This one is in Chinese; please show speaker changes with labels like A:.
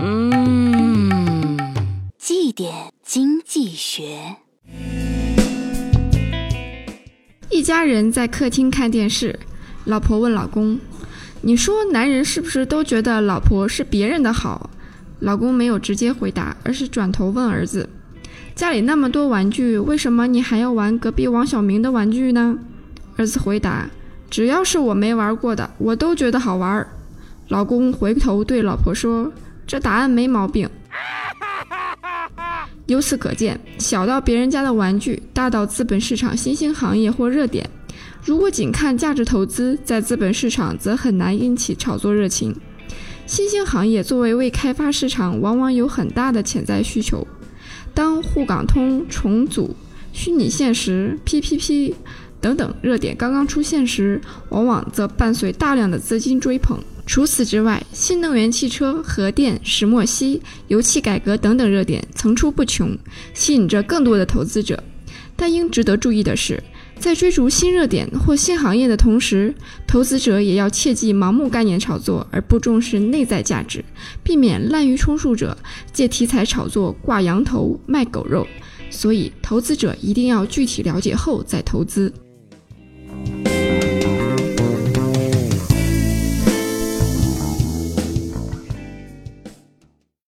A: 嗯，绩点经济学。
B: 一家人在客厅看电视，老婆问老公：“你说男人是不是都觉得老婆是别人的好？”老公没有直接回答，而是转头问儿子：“家里那么多玩具，为什么你还要玩隔壁王小明的玩具呢？”儿子回答：“只要是我没玩过的，我都觉得好玩。”老公回头对老婆说：“这答案没毛病。”由此可见，小到别人家的玩具，大到资本市场新兴行业或热点，如果仅看价值投资，在资本市场则很难引起炒作热情。新兴行业作为未开发市场，往往有很大的潜在需求。当沪港通、重组、虚拟现实、PPP 等等热点刚刚出现时，往往则伴随大量的资金追捧。除此之外，新能源汽车、核电、石墨烯、油气改革等等热点层出不穷，吸引着更多的投资者。但应值得注意的是，在追逐新热点或新行业的同时，投资者也要切忌盲目概念炒作，而不重视内在价值，避免滥竽充数者借题材炒作挂羊头卖狗肉。所以，投资者一定要具体了解后再投资。